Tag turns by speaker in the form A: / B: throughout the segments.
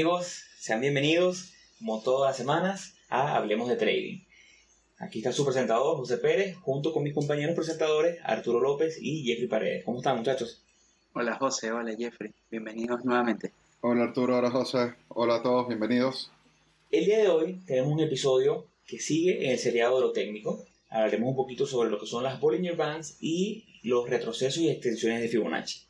A: amigos? Sean bienvenidos, como todas las semanas, a Hablemos de Trading. Aquí está su presentador, José Pérez, junto con mis compañeros presentadores, Arturo López y Jeffrey Paredes. ¿Cómo están muchachos?
B: Hola José, hola Jeffrey, bienvenidos nuevamente.
C: Hola Arturo, hola José, hola a todos, bienvenidos.
A: El día de hoy tenemos un episodio que sigue en el seriado de lo técnico. Hablaremos un poquito sobre lo que son las Bollinger Bands y los retrocesos y extensiones de Fibonacci.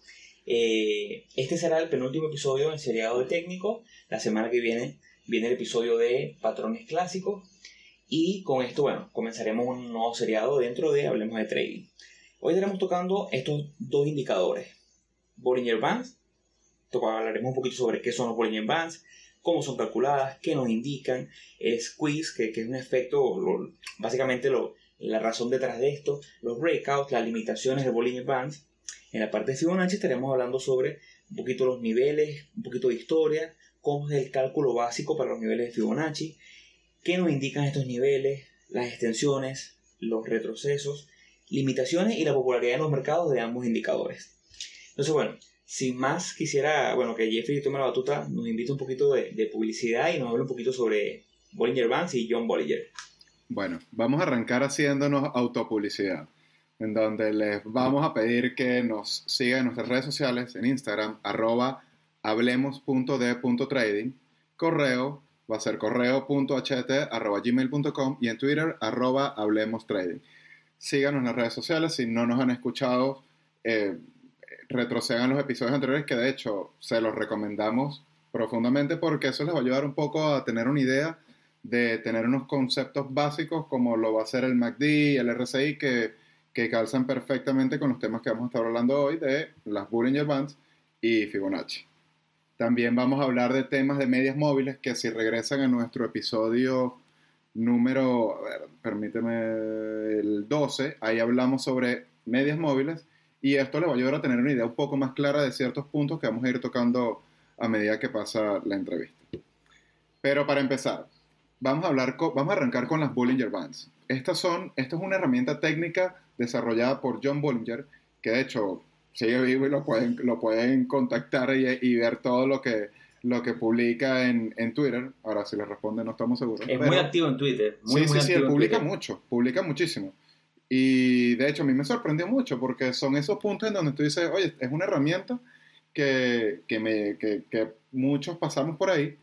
A: Eh, este será el penúltimo episodio en el seriado de técnico. La semana que viene viene el episodio de patrones clásicos. Y con esto, bueno, comenzaremos un nuevo seriado dentro de Hablemos de Trading. Hoy estaremos tocando estos dos indicadores. Bollinger Bands. Hablaremos un poquito sobre qué son los Bollinger Bands, cómo son calculadas, qué nos indican, squeeze, que, que es un efecto, básicamente lo, la razón detrás de esto, los breakouts, las limitaciones de Bollinger Bands en la parte de Fibonacci estaremos hablando sobre un poquito los niveles, un poquito de historia, cómo es el cálculo básico para los niveles de Fibonacci, qué nos indican estos niveles, las extensiones, los retrocesos, limitaciones y la popularidad en los mercados de ambos indicadores. Entonces, bueno, sin más, quisiera, bueno, que Jeffrey tome la batuta, nos invite un poquito de, de publicidad y nos hable un poquito sobre Bollinger Bands y John Bollinger.
C: Bueno, vamos a arrancar haciéndonos autopublicidad en donde les vamos a pedir que nos sigan en nuestras redes sociales, en Instagram, arroba hablemos.de.trading, correo va a ser correo.ht arroba gmail.com y en Twitter arroba hablemos trading. Síganos en las redes sociales, si no nos han escuchado, eh, retrocedan los episodios anteriores que de hecho se los recomendamos profundamente porque eso les va a ayudar un poco a tener una idea de tener unos conceptos básicos como lo va a ser el MACD, el RSI, que que calzan perfectamente con los temas que vamos a estar hablando hoy de las Bollinger Bands y Fibonacci. También vamos a hablar de temas de medias móviles que si regresan a nuestro episodio número, permíteme, el 12, ahí hablamos sobre medias móviles y esto le va a ayudar a tener una idea un poco más clara de ciertos puntos que vamos a ir tocando a medida que pasa la entrevista. Pero para empezar, vamos a, hablar vamos a arrancar con las Bollinger Bands. Estas son, esta es una herramienta técnica desarrollada por John Bollinger, que de hecho sigue vivo y lo pueden, lo pueden contactar y, ver todo lo que, lo que publica en, en, Twitter. Ahora, si le responde, no estamos seguros.
A: Es muy activo en Twitter.
C: sí, sí, sí, publica mucho, publica muchísimo. Y de hecho, a mí me sorprendió mucho porque son esos puntos en donde tú dices, oye, es una herramienta que, que, me, que, que muchos pasamos por ahí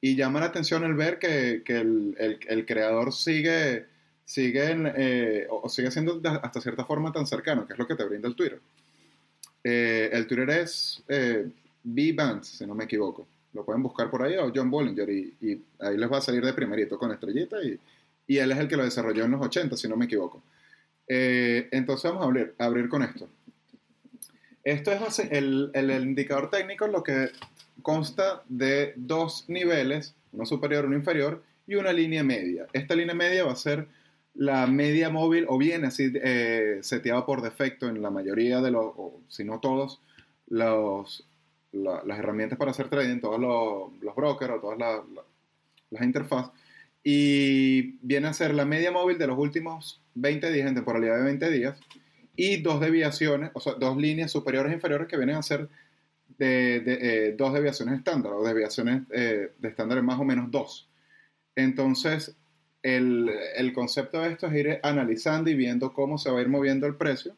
C: y llama la atención el ver que, que el, el, el, creador sigue siguen, eh, o sigue siendo hasta cierta forma tan cercano, que es lo que te brinda el Twitter. Eh, el Twitter es eh, B-Bands, si no me equivoco. Lo pueden buscar por ahí, o John Bollinger, y, ahí les va a salir de primerito con estrellita, y, y, él es el que lo desarrolló en los 80, si no me equivoco. entonces vamos a abrir, abrir con esto. Esto es el, el, el indicador técnico, lo que consta de dos niveles, uno superior, uno inferior, y una línea media. Esta línea media va a ser la media móvil o bien así eh, seteado por defecto en la mayoría de los, si no todos, los, las herramientas para hacer trading, todos los, los brokers o todas las interfaces. Y viene a ser la media móvil de los últimos 20 días, en temporalidad de 20 días, y dos deviaciones, o sea, dos líneas superiores e inferiores que vienen a ser de, eh, dos deviaciones estándar, o desviaciones eh, de estándar más o menos dos. Entonces, el, el, concepto de esto es ir analizando y viendo cómo se va a ir moviendo el precio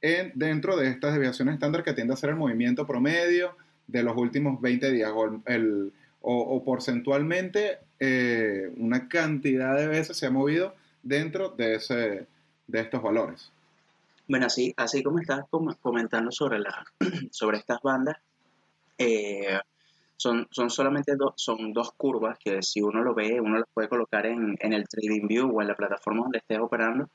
C: en, dentro de estas desviaciones estándar que tiende a ser el movimiento promedio de los últimos 20 días o, el, o, porcentualmente eh, una cantidad de veces se ha movido dentro de, ese, de estos valores.
B: Bueno, así, así como estás comentando sobre, la, sobre estas bandas, eh, son, son solamente dos, son dos curvas que si uno lo ve, uno las puede colocar en, en el TradingView o en la plataforma donde estés operando.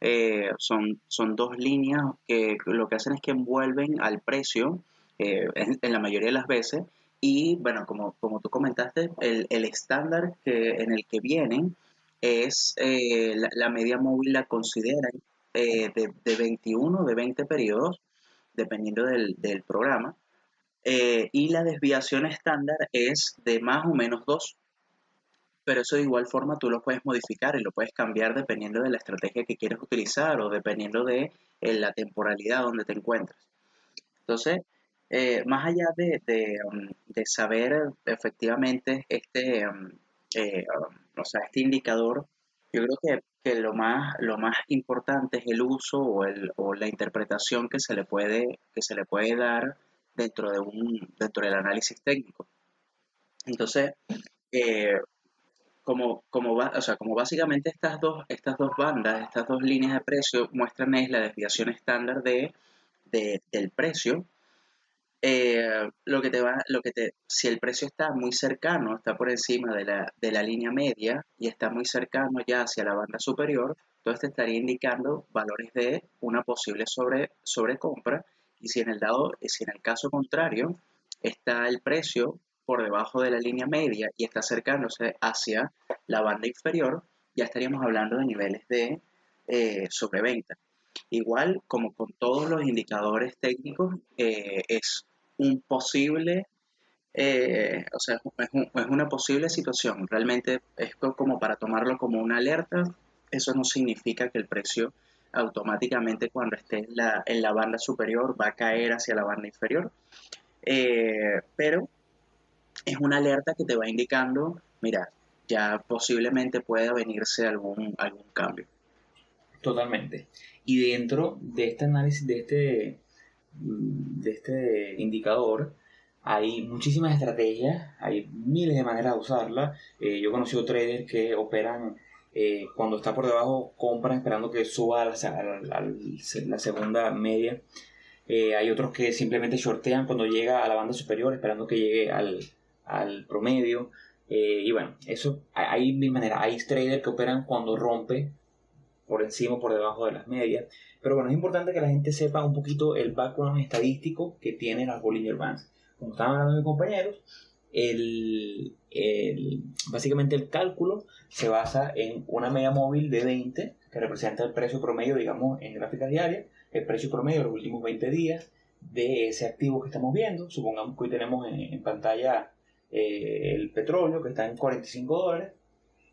B: Eh, son, son dos líneas que lo que hacen es que envuelven al precio eh, en, la mayoría de las veces y bueno, como, como tú comentaste, el, estándar que, en el que vienen es eh, la, media móvil la consideran de, de 21, de 20 periodos, dependiendo del, del programa. Eh, y la desviación estándar es de más o menos 2. Pero eso de igual forma tú lo puedes modificar y lo puedes cambiar dependiendo de la estrategia que quieres utilizar o dependiendo de eh, la temporalidad donde te encuentres. Entonces, eh, más allá de, de, um, de, saber efectivamente este, um, um, o sea, este indicador, yo creo que, que, lo, más, lo más importante es el uso o, el, o la interpretación que se le puede, que se le puede dar dentro, de un, dentro del análisis técnico. Entonces, eh, como, como, o sea, como básicamente estas dos, estas dos bandas, estas dos líneas de precio muestran es la desviación estándar de, de del precio, eh, lo que te va, lo que te, si el precio está muy cercano, está por encima de la, de la línea media y está muy cercano ya hacia la banda superior, entonces te estaría indicando valores de una posible sobre, sobrecompra y si en el dado, si en el caso contrario está el precio por debajo de la línea media y está acercándose hacia la banda inferior, ya estaríamos hablando de niveles de eh, sobreventa. Igual, como con todos los indicadores técnicos, eh, es un posible, eh, o sea, es, una posible situación. Realmente es como para tomarlo como una alerta. Eso no significa que el precio automáticamente cuando esté en la, en la banda superior va a caer hacia la banda inferior. Eh, pero es una alerta que te va indicando, mira, ya posiblemente pueda venirse algún, algún cambio.
A: Totalmente. Y dentro de este análisis, de este de este indicador hay muchísimas estrategias, hay miles de maneras de usarla. Eh, yo he conocido traders que operan eh, cuando está por debajo, compran esperando que suba a la, segunda media. Eh, hay otros que simplemente shortean cuando llega a la banda superior, esperando que llegue al, promedio. y bueno, eso hay mil maneras. Hay traders que operan cuando rompe por encima o por debajo de las medias. Pero bueno, es importante que la gente sepa un poquito el background estadístico que tienen las Bollinger Bands. Como estaban hablando mis compañeros, el, básicamente el cálculo se basa en una media móvil de 20, que representa el precio promedio, digamos, en gráfica diaria, el precio promedio de los últimos 20 días de ese activo que estamos viendo. Supongamos que hoy tenemos en, pantalla eh, el petróleo, que está en 45 dólares,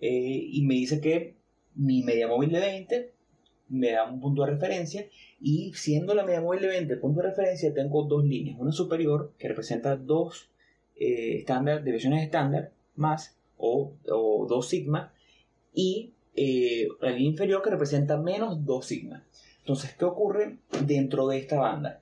A: eh, y me dice que mi media móvil de 20 me da un punto de referencia y siendo la media móvil de 20 el punto de referencia tengo dos líneas, una superior que representa dos eh, estándar, estándar más o, dos sigma y eh, la línea inferior que representa menos dos sigma. Entonces, ¿qué ocurre dentro de esta banda?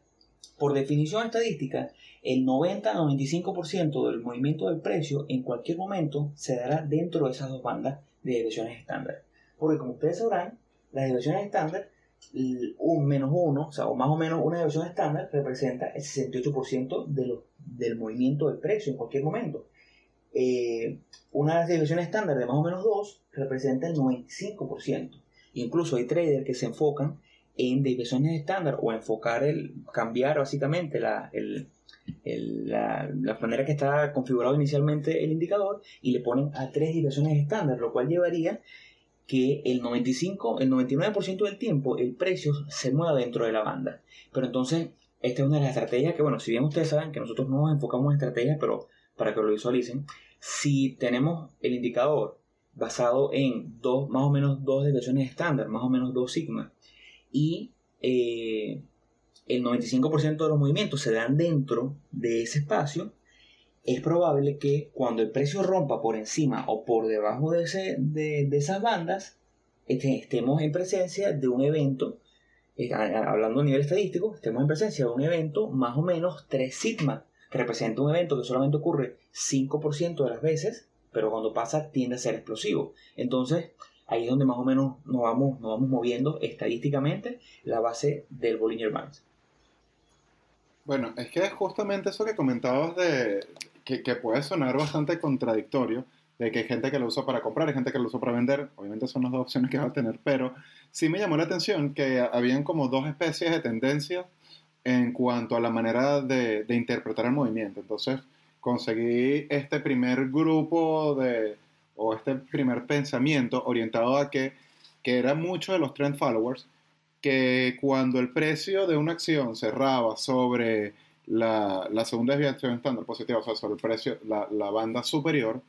A: Por definición estadística, el 90-95% del movimiento del precio en cualquier momento se dará dentro de esas dos bandas de divisiones estándar. Porque como ustedes sabrán, las divisiones estándar, un menos uno, o sea, o más o menos una división estándar representa el 68% de del movimiento del precio en cualquier momento. Eh, una división estándar de más o menos 2 representa el 95%. Incluso hay traders que se enfocan en divisiones estándar o enfocar el cambiar básicamente la, la, la, manera que está configurado inicialmente el indicador y le ponen a tres divisiones estándar, lo cual llevaría que el 95, el 99% del tiempo el precio se mueva dentro de la banda. Pero entonces, esta es una de las estrategias que, bueno, si bien ustedes saben que nosotros no nos enfocamos en estrategias, pero para que lo visualicen, si tenemos el indicador basado en dos, más o menos dos desviaciones estándar, más o menos dos sigma, y eh, el 95% de los movimientos se dan dentro de ese espacio, es probable que cuando el precio rompa por encima o por debajo de, ese, de, esas bandas, este, estemos en presencia de un evento, eh, hablando a nivel estadístico, estemos en presencia de un evento más o menos 3 sigma, que representa un evento que solamente ocurre 5% de las veces, pero cuando pasa tiende a ser explosivo. Entonces, ahí es donde más o menos nos vamos, nos vamos moviendo estadísticamente la base del Bollinger Bands.
C: Bueno, es que justamente eso que comentabas de, que, puede sonar bastante contradictorio, de que hay gente que lo usa para comprar, hay gente que lo usa para vender, obviamente son las dos opciones que va a tener, pero sí me llamó la atención que habían como dos especies de tendencias en cuanto a la manera de, interpretar el movimiento. Entonces, conseguí este primer grupo de, o este primer pensamiento orientado a que, que era mucho de los trend followers, que cuando el precio de una acción cerraba sobre la, segunda desviación estándar positiva, o sea, sobre el precio, la, banda superior,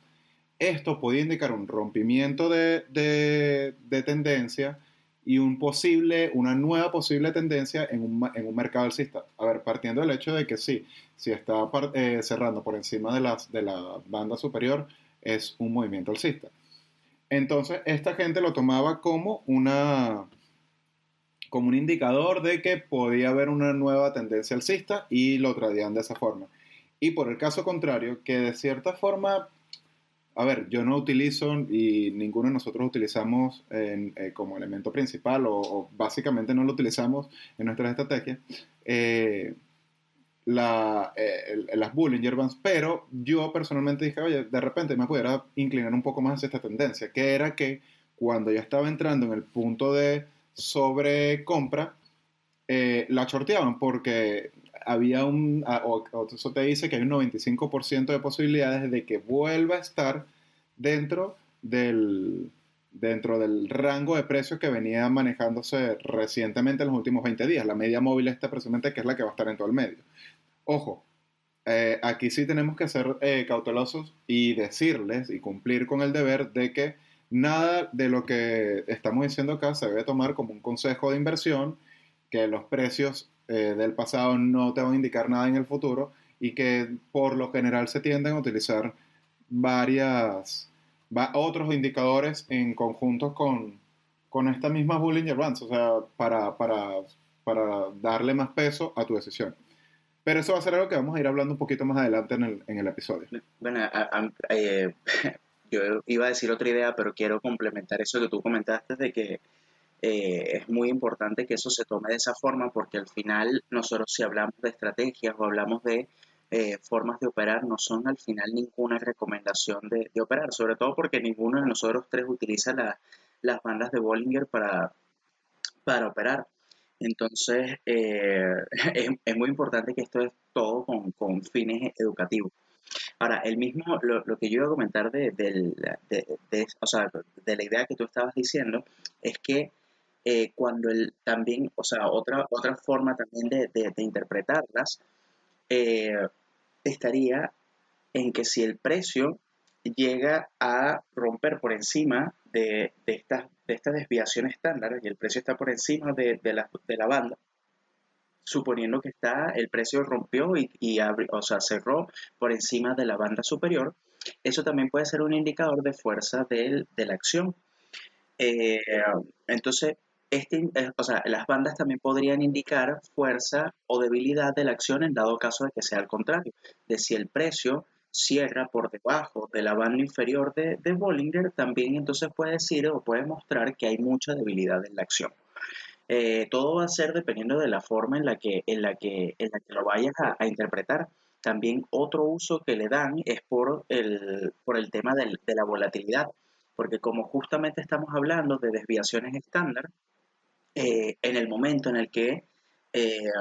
C: esto podía indicar un rompimiento de, tendencia y un posible, una nueva posible tendencia en un, en un mercado alcista. A ver, partiendo del hecho de que sí, si está eh, cerrando por encima de, las, de la banda superior, es un movimiento alcista. Entonces, esta gente lo tomaba como una como un indicador de que podía haber una nueva tendencia alcista y lo traían de esa forma. Y por el caso contrario, que de cierta forma a ver, yo no utilizo y ninguno de nosotros utilizamos eh, como elemento principal o, básicamente no lo utilizamos en nuestras estrategias eh, la, eh, las Bollinger Bands, pero yo personalmente dije, oye, de repente me pudiera inclinar un poco más hacia esta tendencia, que era que cuando ya estaba entrando en el punto de sobrecompra, la shorteaban porque había un, o, eso te dice que hay un 95% de posibilidades de que vuelva a estar dentro del, dentro del rango de precios que venía manejándose recientemente en los últimos 20 días. La media móvil está precisamente que es la que va a estar en todo el medio. Ojo, eh, aquí sí tenemos que ser eh, cautelosos y decirles y cumplir con el deber de que nada de lo que estamos diciendo acá se debe tomar como un consejo de inversión, que los precios eh, del pasado no te van a indicar nada en el futuro y que por lo general se tienden a utilizar varias otros indicadores en conjunto con, con estas mismas Bollinger Bands, o sea, para, para, para, darle más peso a tu decisión. Pero eso va a ser algo que vamos a ir hablando un poquito más adelante en el, en el episodio.
B: Bueno, eh, yo iba a decir otra idea, pero quiero complementar eso que tú comentaste de que eh, es muy importante que eso se tome de esa forma porque al final nosotros si hablamos de estrategias o hablamos de eh, formas de operar no son al final ninguna recomendación de, operar, sobre todo porque ninguno de nosotros tres utiliza las bandas de Bollinger para, para operar. Entonces, eh, es, muy importante que esto es todo con, fines educativos. Ahora, el mismo, lo, que yo iba a comentar de, de la idea que tú estabas diciendo, es que eh, cuando el, también, o sea, otra, otra forma también de, interpretarlas eh, estaría en que si el precio llega a romper por encima de, estas, de estas desviaciones estándar y el precio está por encima de, la, de la banda, suponiendo que está, el precio rompió y, y o sea, cerró por encima de la banda superior, eso también puede ser un indicador de fuerza de, la acción. Eh, entonces, este, eh, las bandas también podrían indicar fuerza o debilidad de la acción en dado caso de que sea al contrario, de si el precio cierra por debajo de la banda inferior de, Bollinger, también entonces puede decir o puede mostrar que hay mucha debilidad en la acción. Eh, todo va a ser dependiendo de la forma en la que, en la que, en la que lo vayas a, interpretar. También otro uso que le dan es por el, por el tema de la volatilidad, porque como justamente estamos hablando de desviaciones estándar, eh, en el momento en el que, eh,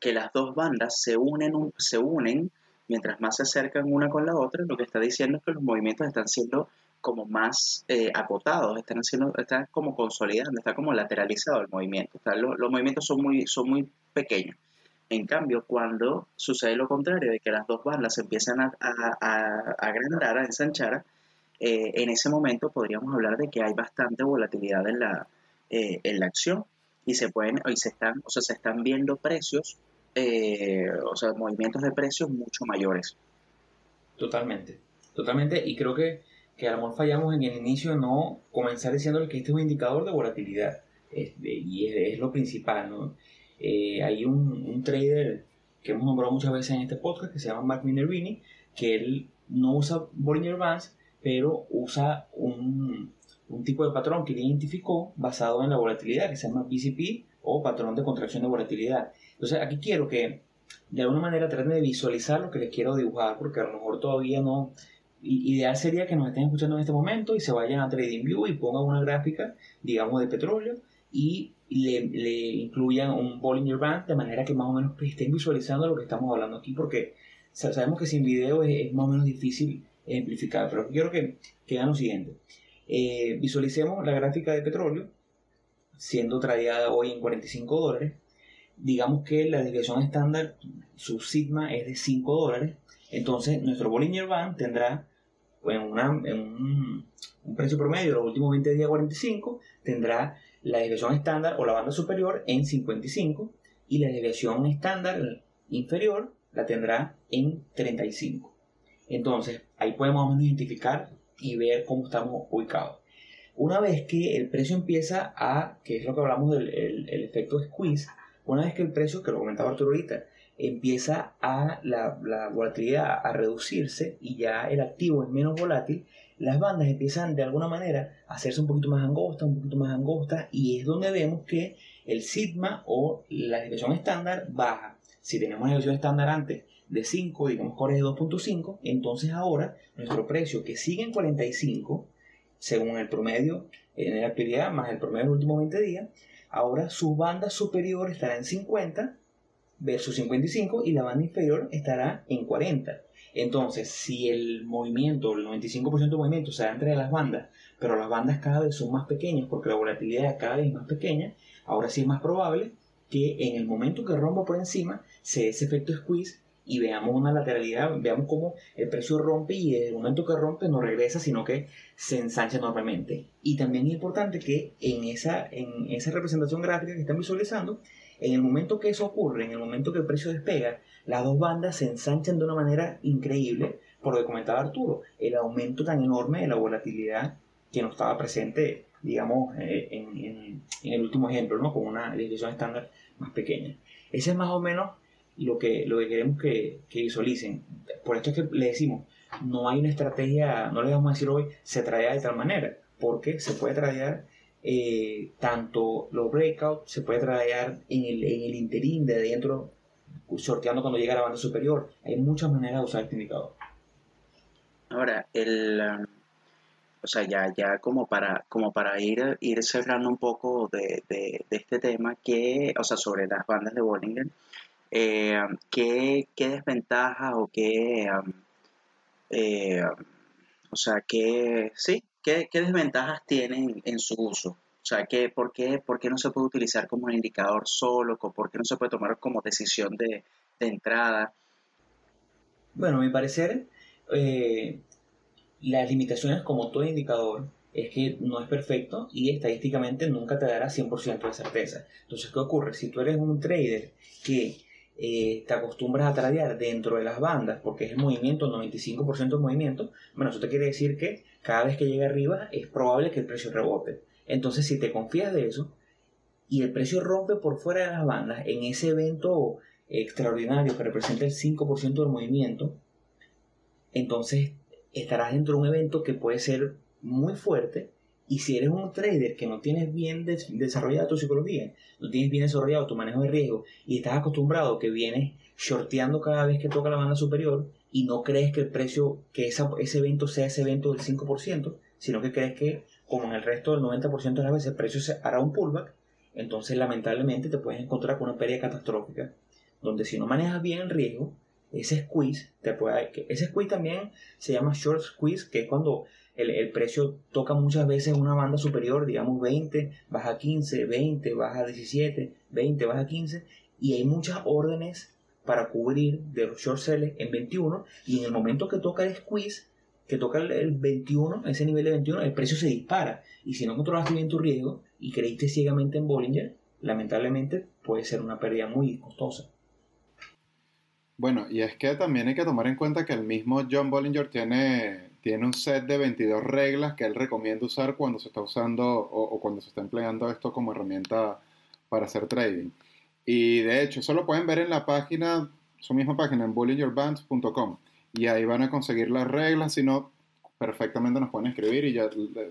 B: que las dos bandas se unen, se unen, mientras más se acercan una con la otra, lo que está diciendo es que los movimientos están siendo como más eh, acotados, están, haciendo, están como consolidando, está como lateralizado el movimiento, los, movimientos son muy, son muy pequeños. En cambio, cuando sucede lo contrario, de que las dos bandas se empiezan a, a, a, agrandar, a ensanchar, en ese momento podríamos hablar de que hay bastante volatilidad en la, eh, en la acción y se pueden y se están o sea se están viendo precios eh, o sea movimientos de precios mucho mayores
A: totalmente totalmente y creo que que a lo mejor fallamos en el inicio no comenzar diciendo que este es un indicador de volatilidad y es, lo principal ¿no? Eh, hay un, trader que hemos nombrado muchas veces en este podcast que se llama Mark Minervini que él no usa Bollinger Bands pero usa un, un tipo de patrón que él identificó basado en la volatilidad, que se llama BCP o patrón de contracción de volatilidad. Entonces aquí quiero que de alguna manera traten de visualizar lo que les quiero dibujar, porque a lo mejor todavía no... Ideal sería que nos estén escuchando en este momento y se vayan a TradingView y pongan una gráfica, digamos, de petróleo y le, incluyan un Bollinger Band de manera que más o menos estén visualizando lo que estamos hablando aquí, porque sabemos que sin video es, más o menos difícil ejemplificar, pero quiero que, que vean lo. Eh, visualicemos la gráfica de petróleo siendo tradeada hoy en 45 dólares. Digamos que la desviación estándar, su sigma es de 5 dólares. Entonces nuestro Bollinger Band tendrá en, un, precio promedio de los últimos 20 días 45, tendrá la desviación estándar o la banda superior en 55 y la desviación estándar inferior la tendrá en 35. Entonces, ahí podemos identificar y ver cómo estamos ubicados. Una vez que el precio empieza a, que es lo que hablamos del el, efecto squeeze, una vez que el precio, que lo comentaba Arturo ahorita, empieza a la, la, volatilidad a reducirse y ya el activo es menos volátil, las bandas empiezan de alguna manera a hacerse un poquito más angostas, un poquito más angostas, y es donde vemos que el sigma o la desviación estándar baja. Si tenemos una desviación estándar antes de 5, digamos que de 2.5, entonces ahora nuestro precio que sigue en 45, según el promedio en la actividad más el promedio de los últimos 20 días, ahora su banda superior estará en 50 versus 55 y la banda inferior estará en 40. Entonces, si el movimiento, el 95% del movimiento se da entre las bandas, pero las bandas cada vez son más pequeñas porque la volatilidad cada vez es más pequeña, ahora sí es más probable que en el momento que rompa por encima se dé ese efecto squeeze y veamos una lateralidad, veamos cómo el precio rompe y en el momento que rompe no regresa, sino que se ensancha enormemente. Y también es importante que en esa, en esa representación gráfica que están visualizando, en el momento que eso ocurre, en el momento que el precio despega, las dos bandas se ensanchan de una manera increíble, por lo que comentaba Arturo, el aumento tan enorme de la volatilidad que no estaba presente, digamos, eh, en, el último ejemplo, ¿no? con una desviación estándar más pequeña. Ese es más o menos lo que, lo que queremos que, visualicen. Por esto es que le decimos, no hay una estrategia, no le vamos a decir hoy, se trae de tal manera, porque se puede tradear eh, tanto los breakouts, se puede tradear en el, en el interín de dentro, sorteando cuando llega a la banda superior. Hay muchas maneras de usar este indicador.
B: Ahora, el, um, o sea, ya, ya como para, como para ir, ir cerrando un poco de, de, este tema, que, o sea, sobre las bandas de Bollinger, eh, ¿qué, desventajas o qué, eh, o sea, qué, sí, qué, desventajas tienen en su uso? O sea, ¿qué, por, qué, ¿por qué no se puede utilizar como un indicador solo? ¿Por qué no se puede tomar como decisión de, entrada?
A: Bueno, a mi parecer, eh, las limitaciones como todo indicador es que no es perfecto y estadísticamente nunca te dará 100% de certeza. Entonces, ¿qué ocurre? Si tú eres un trader que eh, te acostumbras a tradear dentro de las bandas, porque es el movimiento, 95% de movimiento, bueno, eso te quiere decir que cada vez que llega arriba es probable que el precio rebote. Entonces, si te confías de eso y el precio rompe por fuera de las bandas en ese evento extraordinario que representa el 5% del movimiento, entonces estarás dentro de un evento que puede ser muy fuerte y si eres un trader que no tienes bien desarrollada tu psicología, no tienes bien desarrollado tu manejo de riesgo y estás acostumbrado que vienes shorteando cada vez que toca la banda superior y no crees que el precio, que ese evento sea ese evento del 5%, sino que crees que como en el resto del 90% de las veces el precio se hará un pullback, entonces lamentablemente te puedes encontrar con una pérdida catastrófica, donde si no manejas bien el riesgo, ese squeeze te puede, ese squeeze también se llama short squeeze, que es cuando el, precio toca muchas veces una banda superior, digamos 20, baja 15, 20, baja 17, 20, baja 15, y hay muchas órdenes para cubrir de los short sellers en 21, y en el momento que toca el squeeze, que toca el, 21, ese nivel de 21, el precio se dispara, y si no controlaste bien tu riesgo y creíste ciegamente en Bollinger, lamentablemente puede ser una pérdida muy costosa.
C: Bueno, y es que también hay que tomar en cuenta que el mismo John Bollinger tiene tiene un set de 22 reglas que él recomienda usar cuando se está usando o, cuando se está empleando esto como herramienta para hacer trading. Y de hecho, eso lo pueden ver en la página, su misma página, en bullyingyourbands.com. Y ahí van a conseguir las reglas, si no, perfectamente nos pueden escribir y ya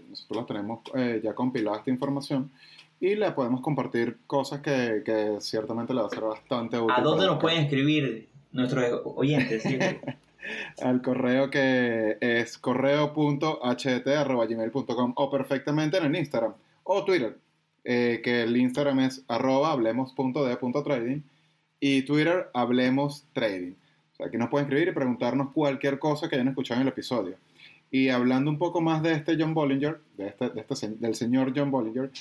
C: nosotros tenemos eh, ya compilada esta información y le podemos compartir cosas que, que ciertamente le va a ser bastante útil.
A: ¿A dónde nos pueden escribir nuestros oyentes?
C: al correo que es correo.ht.gmail.com o perfectamente en el Instagram o Twitter, eh, que el Instagram es arroba hablemos.de.trading y Twitter hablemos trading. Aquí nos pueden escribir y preguntarnos cualquier cosa que hayan escuchado en el episodio. Y hablando un poco más de este John Bollinger, de este, este, del señor John Bollinger,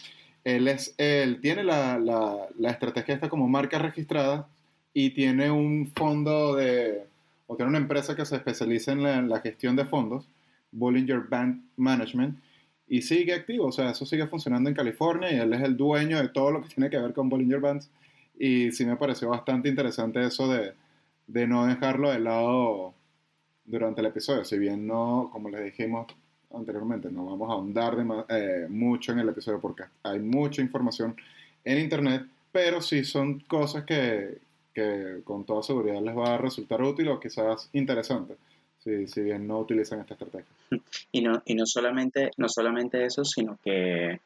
C: él, es, él tiene la, la, la estrategia esta como marca registrada y tiene un fondo de, o tiene una empresa que se especializa en la, gestión de fondos, Bollinger Bank Management, y sigue activo, o sea, eso sigue funcionando en California y él es el dueño de todo lo que tiene que ver con Bollinger Bands. Y sí me pareció bastante interesante eso de, de no dejarlo de lado durante el episodio, si bien no, como les dijimos anteriormente, no vamos a ahondar eh, mucho en el episodio porque hay mucha información en internet, pero sí son cosas que, que con toda seguridad les va a resultar útil o quizás interesante si, si bien no utilizan esta estrategia.
B: Y no, y no solamente, no solamente eso, sino que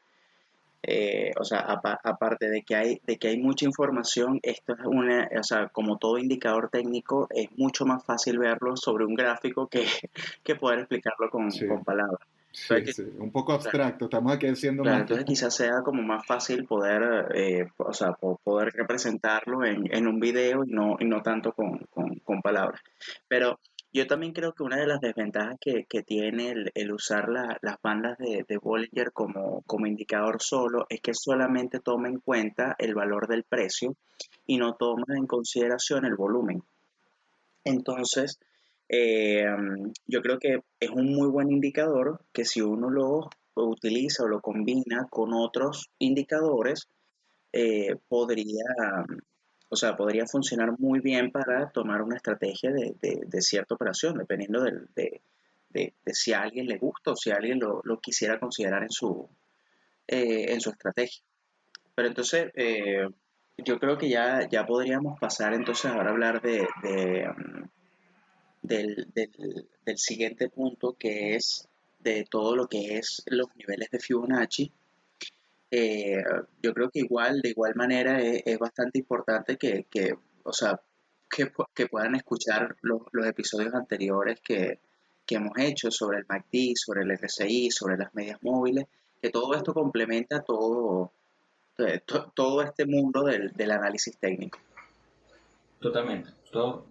B: eh, o sea, aparte de que hay de que hay mucha información, esto es una, o sea, como todo indicador técnico, es mucho más fácil verlo sobre un gráfico que, que poder explicarlo con, con palabras.
C: Sí, sí, un poco abstracto, estamos aquí haciendo
B: claro, entonces quizás sea como más fácil poder, eh, o sea, poder representarlo en, en, un video y no, y no tanto con, con, con palabras. Pero yo también creo que una de las desventajas que, tiene el, usar las bandas de, de, Bollinger como, como indicador solo es que solamente toma en cuenta el valor del precio y no toma en consideración el volumen. Entonces, eh, yo creo que es un muy buen indicador que si uno lo utiliza o lo combina con otros indicadores, eh, podría o sea, podría funcionar muy bien para tomar una estrategia de, de, cierta operación, dependiendo de, de, si a alguien le gusta o si alguien lo, quisiera considerar en su, eh, en su estrategia. Pero entonces, yo creo que ya, ya podríamos pasar entonces ahora a hablar de, del, del, del siguiente punto, que es de todo lo que es los niveles de Fibonacci eh, yo creo que igual, de igual manera, es, bastante importante que, que, o sea, que, que puedan escuchar los, los episodios anteriores que, que, hemos hecho sobre el MACD, sobre el RSI, sobre las medias móviles, que todo esto complementa todo, todo este mundo del, del, análisis técnico.
A: Totalmente. Todo,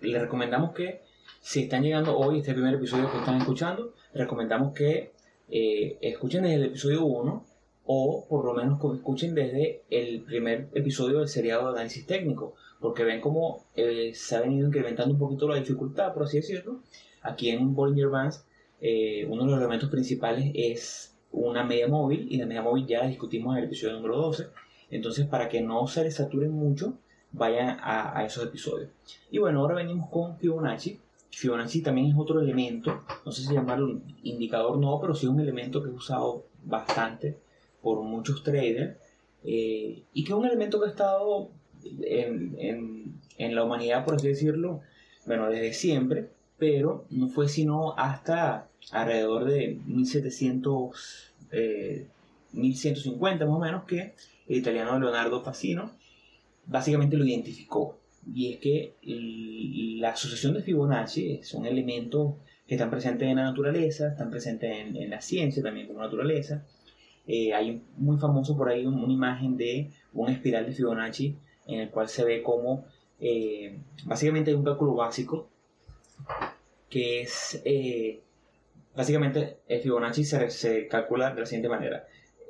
A: le recomendamos que si están llegando hoy este primer episodio que están escuchando, recomendamos que eh, escuchen desde el episodio 1 o por lo menos escuchen desde el primer episodio del seriado de análisis técnico, porque ven cómo eh, se ha venido incrementando un poquito la dificultad, por así decirlo. Aquí en Bollinger Bands, eh, uno de los elementos principales es una media móvil, y la media móvil ya la discutimos en el episodio número 12. Entonces, para que no se les saturen mucho, vayan a esos episodios. Y bueno, ahora venimos con Fibonacci. Fibonacci también es otro elemento, no sé si llamarlo indicador no, pero sí es un elemento que he usado bastante por muchos traders eh, y que es un elemento que ha estado en, en, en, la humanidad, por así decirlo, bueno, desde siempre, pero no fue sino hasta alrededor de 1700, 1150 eh, más o menos que el italiano Leonardo Pacino básicamente lo identificó. Y es que la asociación de Fibonacci son elementos que están presentes en la naturaleza, están presentes en, en la ciencia también como naturaleza, eh, hay muy famoso por ahí una imagen de una espiral de Fibonacci en el cual se ve como eh, básicamente hay un cálculo básico que es eh, básicamente el Fibonacci se, se, calcula de la siguiente manera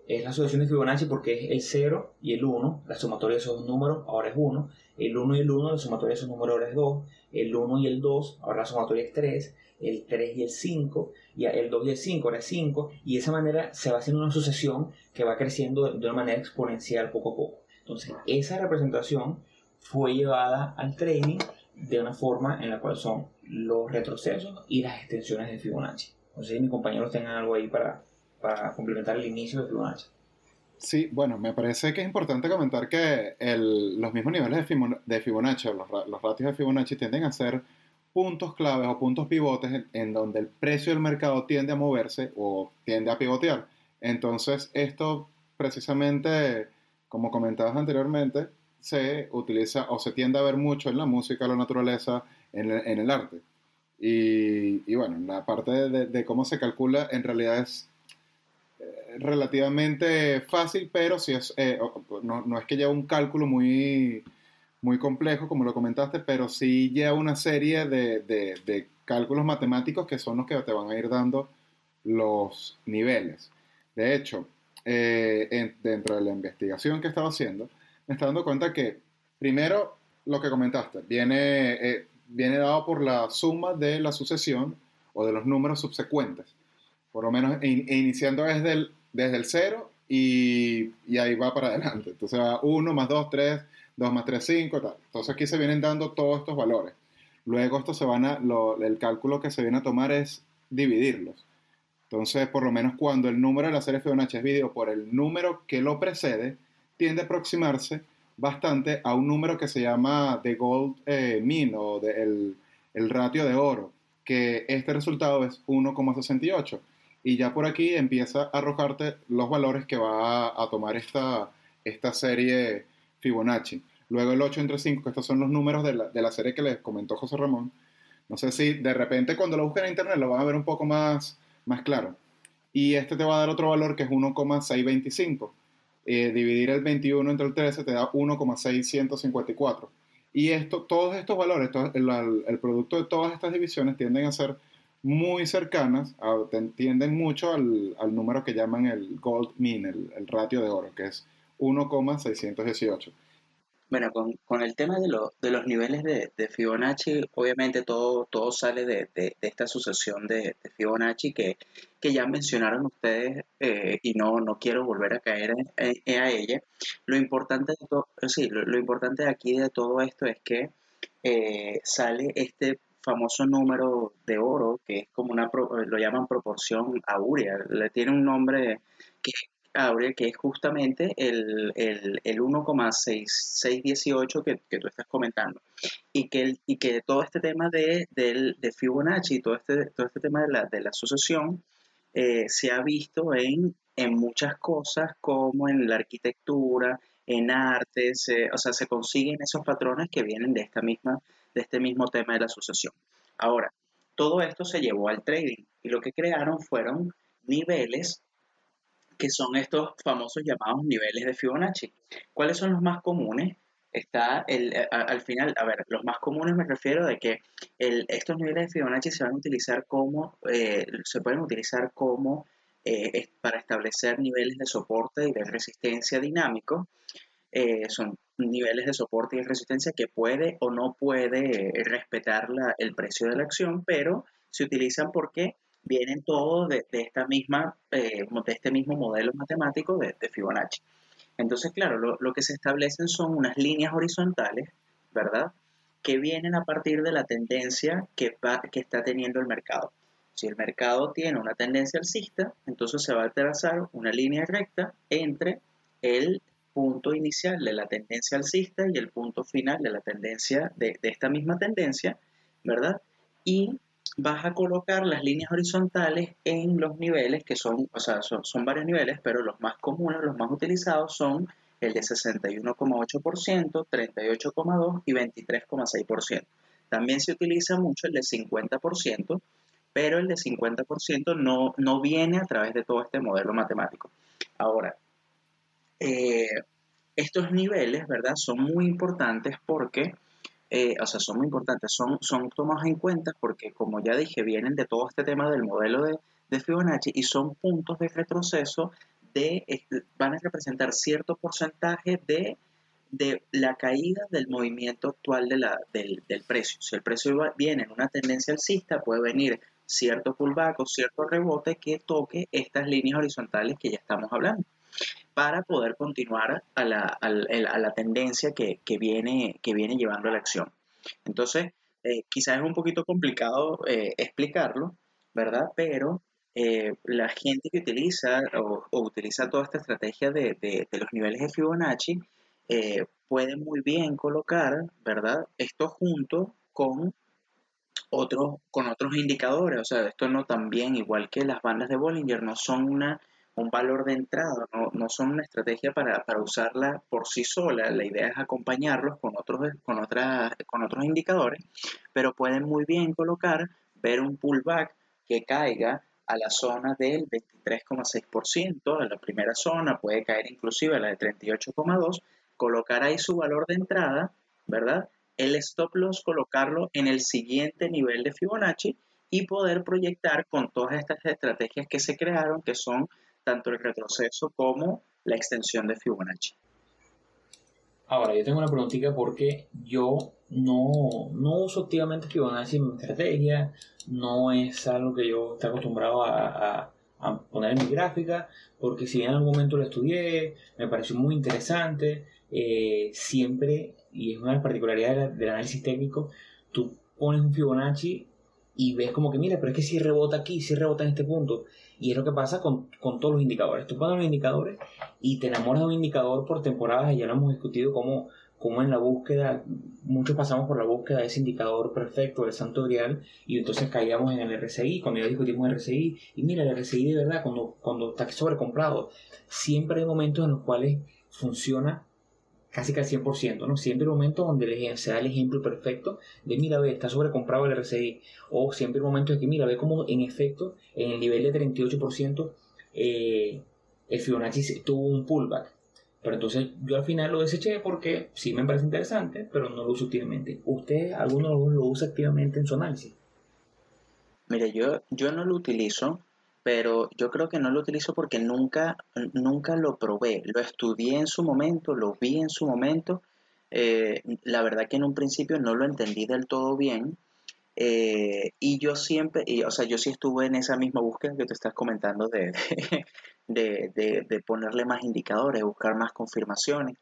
A: es la asociación de Fibonacci porque es el 0 y el 1 la sumatoria de esos números ahora es 1 el 1 y el 1 la sumatoria de esos números ahora es 2 el 1 y el 2 ahora la sumatoria es 3 el 3 y el 5, y el 2 y el 5 ahora es 5, y de esa manera se va haciendo una sucesión que va creciendo de una manera exponencial poco a poco. Entonces, esa representación fue llevada al trading de una forma en la cual son los retrocesos y las extensiones de Fibonacci. No sé si mis compañeros tengan algo ahí para, para complementar el inicio de Fibonacci.
C: Sí, bueno, me parece que es importante comentar que el, los mismos niveles de Fibonacci, los, los ratios de Fibonacci tienden a ser puntos claves o puntos pivotes en, donde el precio del mercado tiende a moverse o tiende a pivotear. Entonces, esto precisamente, como comentabas anteriormente, se utiliza o se tiende a ver mucho en la música, la naturaleza, en, el arte. Y, bueno, la parte de, cómo se calcula en realidad es relativamente fácil, pero si es, eh, no, no, es que lleve un cálculo muy muy complejo, como lo comentaste, pero sí lleva una serie de, de, cálculos matemáticos que son los que te van a ir dando los niveles. De hecho, eh, dentro de la investigación que estaba haciendo, me estaba dando cuenta que, primero, lo que comentaste, viene, eh, viene dado por la suma de la sucesión o de los números subsecuentes. Por lo menos iniciando desde el, desde el 0 y, y, ahí va para adelante. Entonces va 1 más 2, 3, 2 más 3, 5, tal. Entonces aquí se vienen dando todos estos valores. Luego esto se van a, lo, el cálculo que se viene a tomar es dividirlos. Entonces, por lo menos cuando el número de la serie Fibonacci es dividido por el número que lo precede, tiende a aproximarse bastante a un número que se llama the gold eh, mean o el, el ratio de oro, que este resultado es 1,68. Y ya por aquí empieza a arrojarte los valores que va a, tomar esta, esta serie Fibonacci. Luego el 8 entre 5, que estos son los números de la, de la serie que les comentó José Ramón. No sé si de repente cuando lo busquen en internet lo van a ver un poco más, más claro. Y este te va a dar otro valor que es 1,625. Eh, dividir el 21 entre el 13 te da 1,654. Y esto, todos estos valores, el, producto de todas estas divisiones tienden a ser muy cercanas, tienden mucho al, número que llaman el gold mean, el, el ratio de oro, que es 1,618.
B: Bueno, con, con el tema de, de los niveles de, de, Fibonacci, obviamente todo, todo sale de, de, esta sucesión de, Fibonacci que, que, ya mencionaron ustedes eh, y no, no quiero volver a caer en, a ella. Lo importante, de todo, sí, lo, importante aquí de todo esto es que eh, sale este famoso número de oro que es como una, lo llaman proporción aurea, le tiene un nombre que Abre, que es justamente el, el, el 1,6618 que, que, tú estás comentando. Y que, y que todo este tema de, de, de Fibonacci, todo este, todo este tema de la, de la asociación, eh, se ha visto en, en muchas cosas como en la arquitectura, en arte, o sea, se consiguen esos patrones que vienen de, esta misma, de este mismo tema de la asociación. Ahora, todo esto se llevó al trading y lo que crearon fueron niveles que son estos famosos llamados niveles de Fibonacci. ¿Cuáles son los más comunes? Está el, al final, a ver, los más comunes me refiero de que estos niveles de Fibonacci se van a utilizar como, eh, se pueden utilizar como eh, para establecer niveles de soporte y de resistencia dinámicos. Eh, son niveles de soporte y resistencia que puede o no puede respetar el precio de la acción, pero se utilizan porque vienen todos de, esta misma, eh, de este mismo modelo matemático de, Fibonacci. Entonces, claro, lo, que se establecen son unas líneas horizontales, ¿verdad? Que vienen a partir de la tendencia que, que está teniendo el mercado. Si el mercado tiene una tendencia alcista, entonces se va a trazar una línea recta entre el punto inicial de la tendencia alcista y el punto final de la tendencia de, esta misma tendencia, ¿verdad? Y vas a colocar las líneas horizontales en los niveles que son, o sea, son, varios niveles, pero los más comunes, los más utilizados son el de 61,8%, 38,2% y 23,6%. También se utiliza mucho el de 50%, pero el de 50% no, no viene a través de todo este modelo matemático. Ahora, eh, estos niveles, ¿verdad? Son muy importantes porque eh, o sea, son muy importantes, son, son tomados en cuenta porque, como ya dije, vienen de todo este tema del modelo de, Fibonacci y son puntos de retroceso de, van a representar cierto porcentaje de, de la caída del movimiento actual de la, del, del, precio. Si el precio viene en una tendencia alcista, puede venir cierto pullback o cierto rebote que toque estas líneas horizontales que ya estamos hablando para poder continuar a la, a la tendencia que, que, viene, que viene llevando la acción. Entonces, eh, quizás es un poquito complicado eh, explicarlo, ¿verdad? Pero eh, la gente que utiliza o, utiliza toda esta estrategia de, de, de, los niveles de Fibonacci puede muy bien colocar, ¿verdad? Esto junto con otros, con otros indicadores. O sea, esto no también, igual que las bandas de Bollinger, no son una un valor de entrada, no, son una estrategia para, usarla por sí sola, la idea es acompañarlos con otros, con, otras, con otros indicadores, pero pueden muy bien colocar, ver un pullback que caiga a la zona del 23,6%, a la primera zona, puede caer inclusive a la de 38,2%, colocar ahí su valor de entrada, ¿verdad? El stop loss colocarlo en el siguiente nivel de Fibonacci y poder proyectar con todas estas estrategias que se crearon, que son tanto el retroceso como la extensión de Fibonacci.
A: Ahora, yo tengo una preguntita porque yo no, no uso activamente Fibonacci en mi estrategia, no es algo que yo esté acostumbrado a, poner en mi gráfica, porque si en algún momento lo estudié, me pareció muy interesante, eh, siempre, y es una de las particularidades del análisis técnico, tú pones un Fibonacci y ves como que, mira, pero es que si rebota aquí, si rebota en este punto. Y es lo que pasa con, con todos los indicadores. Tú pones los indicadores y te enamoras de un indicador por temporadas, y ya lo hemos discutido como como en la búsqueda, muchos pasamos por la búsqueda de ese indicador perfecto del santo grial y entonces caíamos en el RSI, cuando ya discutimos el RSI, y mira, el RSI de verdad, cuando, cuando está sobrecomprado, siempre hay momentos en los cuales funciona casi que al 100%, ¿no? Siempre hay momentos donde se da el ejemplo perfecto de, mira, ve, está sobrecomprado el RSI, o siempre hay momentos de que, mira, ve como en efecto, en el nivel de 38%, eh, el Fibonacci tuvo un pullback pero entonces yo al final lo deseché porque sí me parece interesante, pero no lo uso activamente. ¿Usted, alguno lo usa activamente en su análisis?
B: Mire, yo, yo no lo utilizo, pero yo creo que no lo utilizo porque nunca, nunca lo probé. Lo estudié en su momento, lo vi en su momento. Eh, la verdad que en un principio no lo entendí del todo bien. Eh, y yo siempre, y, o sea, yo sí estuve en esa misma búsqueda que te estás comentando de, de, ponerle más indicadores, buscar más confirmaciones.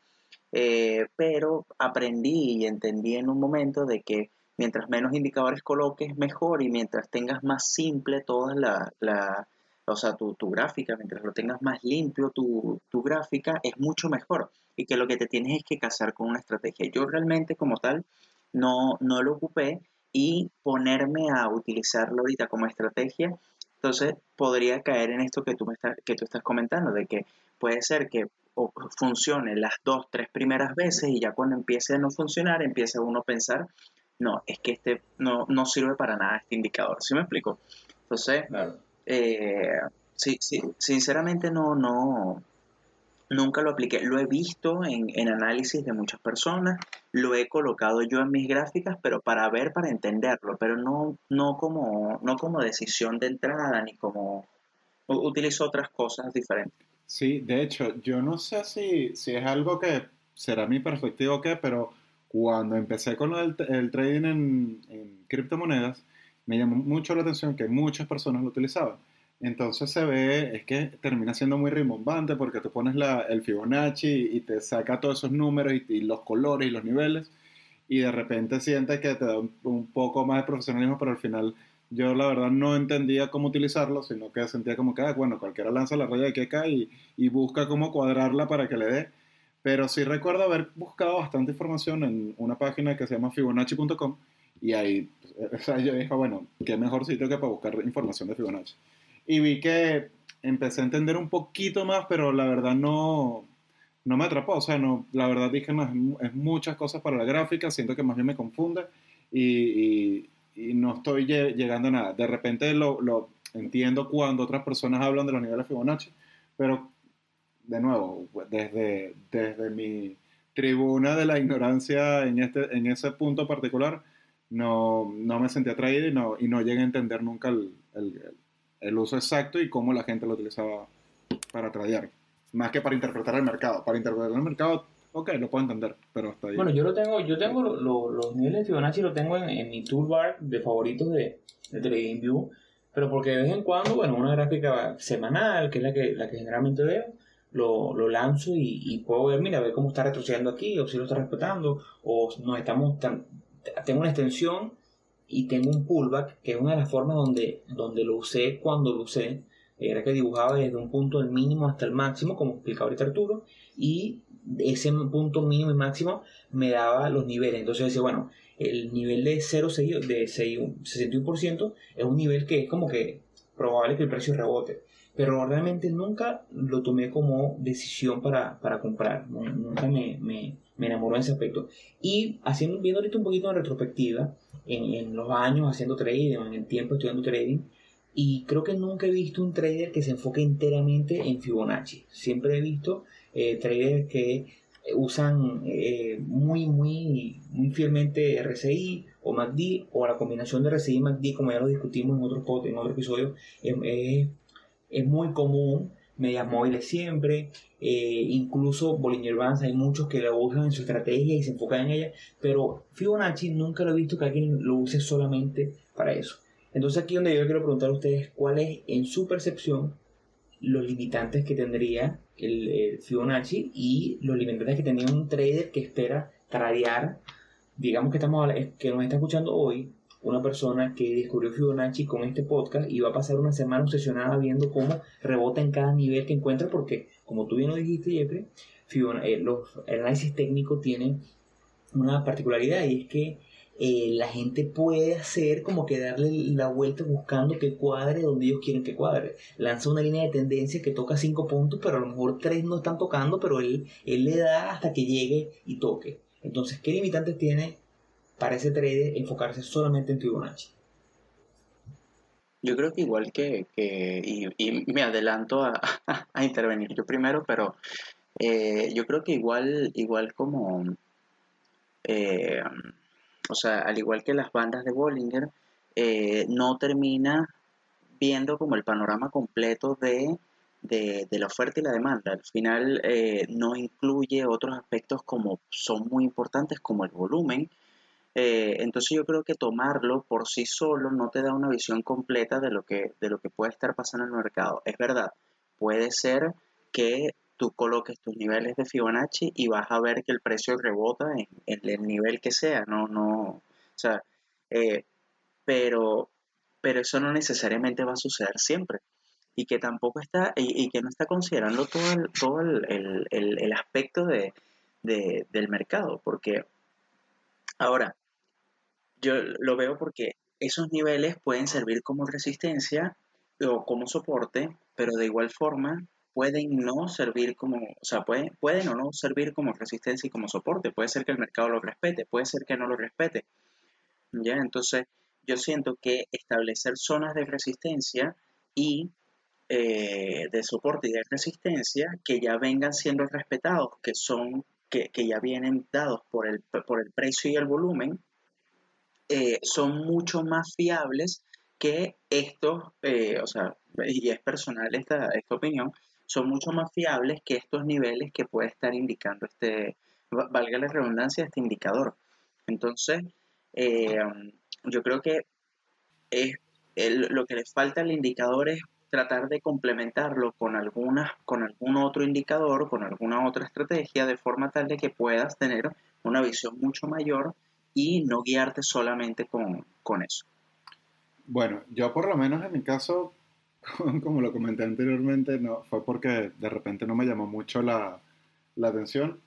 B: Eh, pero aprendí y entendí en un momento de que mientras menos indicadores coloques, mejor y mientras tengas más simple toda la, la o sea, tu, gráfica, mientras lo tengas más limpio tu, tu, gráfica, es mucho mejor. Y que lo que te tienes es que casar con una estrategia. Yo realmente como tal no, no lo ocupé y ponerme a utilizarlo ahorita como estrategia entonces podría caer en esto que tú, me estás, que tú estás comentando, de que puede ser que funcione las dos, tres primeras veces y ya cuando empiece a no funcionar, empieza uno a pensar, no, es que este no, no sirve para nada este indicador. ¿Sí me explico? Entonces, eh, sí, sí, sinceramente no, no, Nunca lo apliqué, lo he visto en, en, análisis de muchas personas, lo he colocado yo en mis gráficas, pero para ver, para entenderlo, pero no, no, como, no como decisión de entrada, ni como utilizo otras cosas diferentes.
C: Sí, de hecho, yo no sé si, si es algo que será mi perspectiva o qué, pero cuando empecé con el, el trading en, en criptomonedas, me llamó mucho la atención que muchas personas lo utilizaban. Entonces se ve, es que termina siendo muy rimbombante porque tú pones la, el Fibonacci y te saca todos esos números y, los colores y los niveles y de repente sientes que te da un, poco más de profesionalismo, pero al final yo la verdad no entendía cómo utilizarlo, sino que sentía como que, ah, bueno, cualquiera lanza la raya de que cae y, y busca cómo cuadrarla para que le dé. Pero sí recuerdo haber buscado bastante información en una página que se llama fibonacci.com y ahí o sea, yo dije, bueno, qué mejor sitio que para buscar información de Fibonacci y vi que empecé a entender un poquito más, pero la verdad no, no me atrapó. O sea, no, la verdad dije, no, es, muchas cosas para la gráfica, siento que más bien me confunde y, y, no estoy llegando a nada. De repente lo, lo, entiendo cuando otras personas hablan de los niveles Fibonacci, pero de nuevo, desde, desde mi tribuna de la ignorancia en, este, en ese punto particular, no, no me sentí atraído y no, y no llegué a entender nunca el, el el uso exacto y cómo la gente lo utilizaba para tradear. Más que para interpretar el mercado. Para interpretar el mercado, ok, lo puedo entender, pero hasta ahí.
A: Bueno, yo lo tengo, yo tengo los niveles de Fibonacci lo tengo en, mi toolbar de favoritos de, de TradingView, pero porque de vez en cuando, bueno, una gráfica semanal, que es la que, la que generalmente veo, lo, lanzo y, puedo ver, mira, ver cómo está retrocediendo aquí, o si lo está respetando, o no estamos tan, tengo una extensión y tengo un pullback, que es una de las formas donde, donde lo usé cuando lo usé. Era que dibujaba desde un punto del mínimo hasta el máximo, como explicaba ahorita Arturo, y ese punto mínimo y máximo me daba los niveles. Entonces decía, bueno, el nivel de 0 de 61% es un nivel que es como que probable que el precio rebote. Pero realmente nunca lo tomé como decisión para, para comprar. Nunca me, me, me enamoró en ese aspecto. Y haciendo, viendo ahorita un poquito en retrospectiva, en, en los años haciendo trading, en el tiempo estudiando trading, y creo que nunca he visto un trader que se enfoque enteramente en Fibonacci. Siempre he visto eh, traders que usan eh, muy, muy, muy fielmente RSI o MACD o la combinación de RSI y MACD, como ya lo discutimos en otro, en otro episodio, es, muy común medias móviles siempre, eh, incluso Bollinger Bands, hay muchos que lo usan en su estrategia y se enfocan en ella, pero Fibonacci nunca lo he visto que alguien lo use solamente para eso. Entonces aquí donde yo quiero preguntar a ustedes cuál es en su percepción los limitantes que tendría el, Fibonacci y los limitantes que tenía un trader que espera tradear. Digamos que, estamos, que nos está escuchando hoy una persona que descubrió Fibonacci con este podcast y va a pasar una semana obsesionada viendo cómo rebota en cada nivel que encuentra porque, como tú bien lo dijiste, Jeffrey, eh, los, análisis técnico tiene una particularidad y es que eh, la gente puede hacer como que darle la vuelta buscando que cuadre donde ellos quieren que cuadre. Lanza una línea de tendencia que toca cinco puntos, pero a lo mejor tres no están tocando, pero él, él le da hasta que llegue y toque. Entonces, ¿qué limitantes tiene para ese trader enfocarse solamente en Fibonacci?
B: Yo creo que igual que, y, me adelanto a, intervenir yo primero, pero eh, yo creo que igual, igual como... Eh, o sea, al igual que las bandas de Bollinger, eh, no termina viendo como el panorama completo de, la oferta y la demanda. Al final no incluye otros aspectos como son muy importantes como el volumen. Eh, entonces yo creo que tomarlo por sí solo no te da una visión completa de lo que, de lo que puede estar pasando en el mercado. Es verdad, puede ser que tú coloques tus niveles de Fibonacci y vas a ver que el precio rebota en, el nivel que sea, no, no, o sea, eh, pero, pero eso no necesariamente va a suceder siempre y que tampoco está, y, que no está considerando todo el, todo el, aspecto de, del mercado, porque ahora, yo lo veo porque esos niveles pueden servir como resistencia o como soporte, pero de igual forma pueden no servir como, o sea, pueden, pueden o no servir como resistencia y como soporte. Puede ser que el mercado lo respete, puede ser que no lo respete. ¿Ya? Entonces, yo siento que establecer zonas de resistencia y eh, de soporte y de resistencia que ya vengan siendo respetados, que son, que, ya vienen dados por el, por el precio y el volumen, eh, son mucho más fiables que estos, eh, o sea, y es personal esta, esta opinión, son mucho más fiables que estos niveles que puede estar indicando este, valga la redundancia, este indicador. Entonces, eh, yo creo que es lo que le falta al indicador es tratar de complementarlo con, alguna, con algún otro indicador, con alguna otra estrategia, de forma tal de que puedas tener una visión mucho mayor y no guiarte solamente con, con eso.
C: Bueno, yo por lo menos en mi caso como lo comenté anteriormente, no, fue porque de repente no me llamó mucho la, la atención.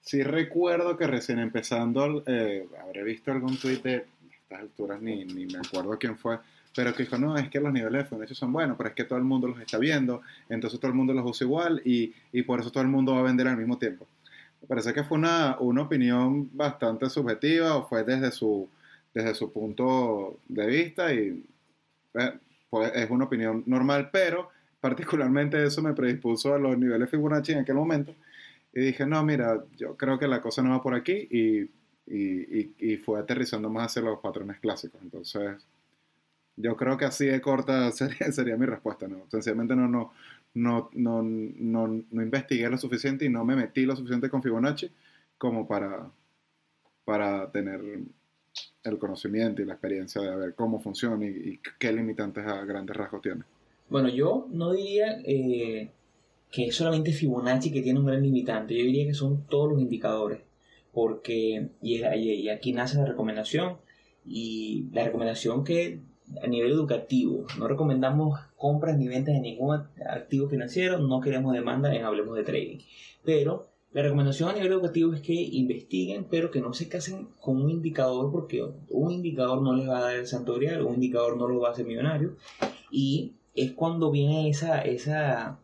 C: Sí recuerdo que recién empezando, eh, habré visto algún tweet de estas alturas, ni, ni, me acuerdo quién fue, pero que dijo, no, es que los niveles de Fibonacci son buenos, pero es que todo el mundo los está viendo, entonces todo el mundo los usa igual y, y por eso todo el mundo va a vender al mismo tiempo. Me parece que fue una, una opinión bastante subjetiva o fue desde su, desde su punto de vista y eh, pues es una opinión normal, pero particularmente eso me predispuso a los niveles Fibonacci en aquel momento. Y dije, no, mira, yo creo que la cosa no va por aquí y, y, y, fue aterrizando más hacia los patrones clásicos. Entonces, yo creo que así de corta sería, sería mi respuesta, ¿no? Sencillamente no, no, no, no, no, no investigué lo suficiente y no me metí lo suficiente con Fibonacci como para, para tener el conocimiento y la experiencia de ver cómo funciona y, qué limitantes a grandes rasgos tiene.
A: Bueno, yo no diría eh, que es solamente Fibonacci que tiene un gran limitante, yo diría que son todos los indicadores, porque y, y aquí nace la recomendación y la recomendación que a nivel educativo no recomendamos compras ni ventas de ningún activo financiero, no queremos demanda en Hablemos de Trading, pero la recomendación a nivel educativo es que investiguen, pero que no se casen con un indicador, porque un indicador no les va a dar el santorial, un indicador no los va a hacer millonario. Y es cuando viene esa, esa,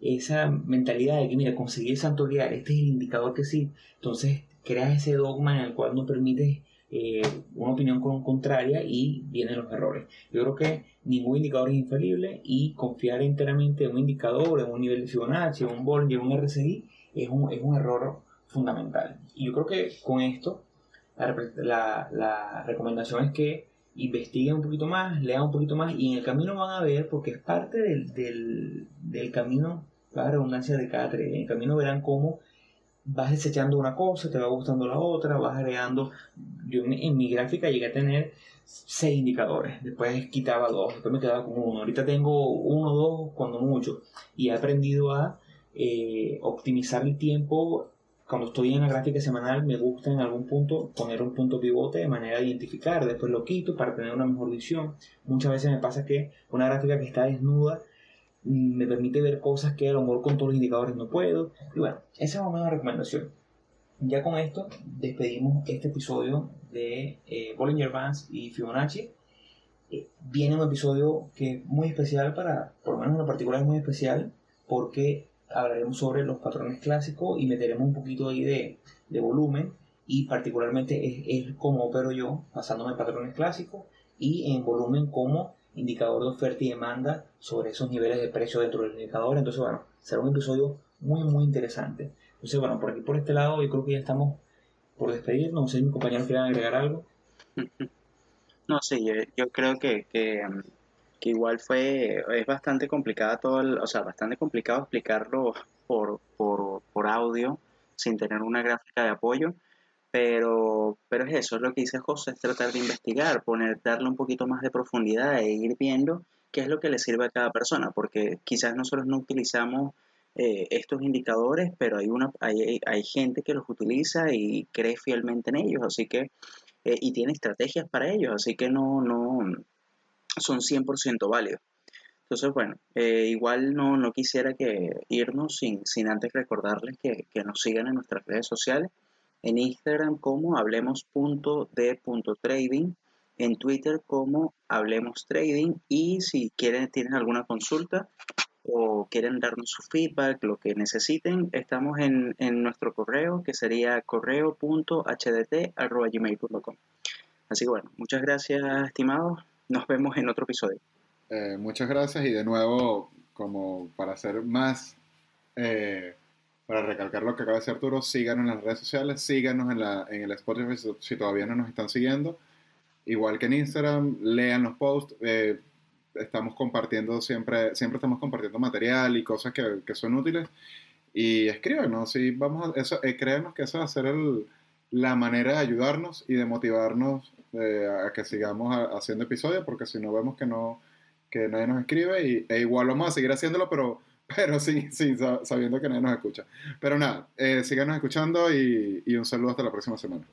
A: esa mentalidad de que, mira, conseguir el este es el indicador que sí. Entonces creas ese dogma en el cual no permites eh, una opinión contraria y vienen los errores. Yo creo que ningún indicador es infalible y confiar enteramente en un indicador, en un nivel de Fibonacci, en un Bollinger, en un RSI, es un, es un error fundamental. Y yo creo que con esto la, la, recomendación es que investiguen un poquito más, lean un poquito más y en el camino van a ver, porque es parte del, del, del camino, la redundancia de cada tren, en el camino verán cómo vas desechando una cosa, te va gustando la otra, vas agregando. Yo en mi gráfica llegué a tener seis indicadores, después quitaba dos, después me quedaba con uno. Ahorita tengo uno, dos, cuando mucho. Y he aprendido a eh, optimizar el tiempo. Cuando estoy en la gráfica semanal, me gusta en algún punto poner un punto pivote de manera de identificar, después lo quito para tener una mejor visión. Muchas veces me pasa que una gráfica que está desnuda me permite ver cosas que a lo mejor con todos los indicadores no puedo. Y bueno, esa es una recomendación. Ya con esto despedimos este episodio de eh, Bollinger Bands y Fibonacci. Eh, viene un episodio que es muy especial para, por lo menos en lo particular es muy especial, porque hablaremos sobre los patrones clásicos y meteremos un poquito ahí de, de volumen y particularmente es, es como opero yo, basándome en patrones clásicos y en volumen como indicador de oferta y demanda sobre esos niveles de precio dentro del indicador. Entonces, bueno, será un episodio muy, muy interesante. Entonces, bueno, por aquí, por este lado, yo creo que ya estamos por despedirnos. No sé si mis compañeros quieren agregar algo.
B: No, sí, yo, creo que, que, que, igual fue, es bastante complicado todo, el, o sea, bastante complicado explicarlo por, por, por audio sin tener una gráfica de apoyo. Pero, pero es eso, es lo que dice José, es tratar de investigar, poner, darle un poquito más de profundidad e ir viendo qué es lo que le sirve a cada persona, porque quizás nosotros no utilizamos eh, estos indicadores, pero hay, una, hay, hay, gente que los utiliza y cree fielmente en ellos, así que, eh, y tiene estrategias para ellos, así que no, no son 100% válidos. Entonces, bueno, eh, igual no, no quisiera que irnos sin, sin antes recordarles que, que nos sigan en nuestras redes sociales en Instagram como hablemos.de.trading, en Twitter como hablemos trading y si quieren, tienen alguna consulta o quieren darnos su feedback, lo que necesiten, estamos en, en nuestro correo que sería correo.hdt.gmail.com. Así que bueno, muchas gracias estimados, nos vemos en otro episodio.
C: Eh, muchas gracias y de nuevo, como para hacer más... Eh, para recalcar lo que acaba de decir Arturo, síganos en las redes sociales, síganos en, la, en el Spotify si todavía no nos están siguiendo. Igual que en Instagram, lean los posts. Eh, estamos compartiendo siempre, siempre estamos compartiendo material y cosas que, que son útiles. Y escríbanos, si vamos a, eso, eh, créanos que eso va a ser el, la manera de ayudarnos y de motivarnos eh, a que sigamos haciendo episodios, porque si no vemos que no que nadie nos escribe, y, e igual vamos a seguir haciéndolo, pero pero sí, sí, sabiendo que nadie nos escucha. Pero nada, eh, síganos escuchando y, y un saludo hasta la próxima semana.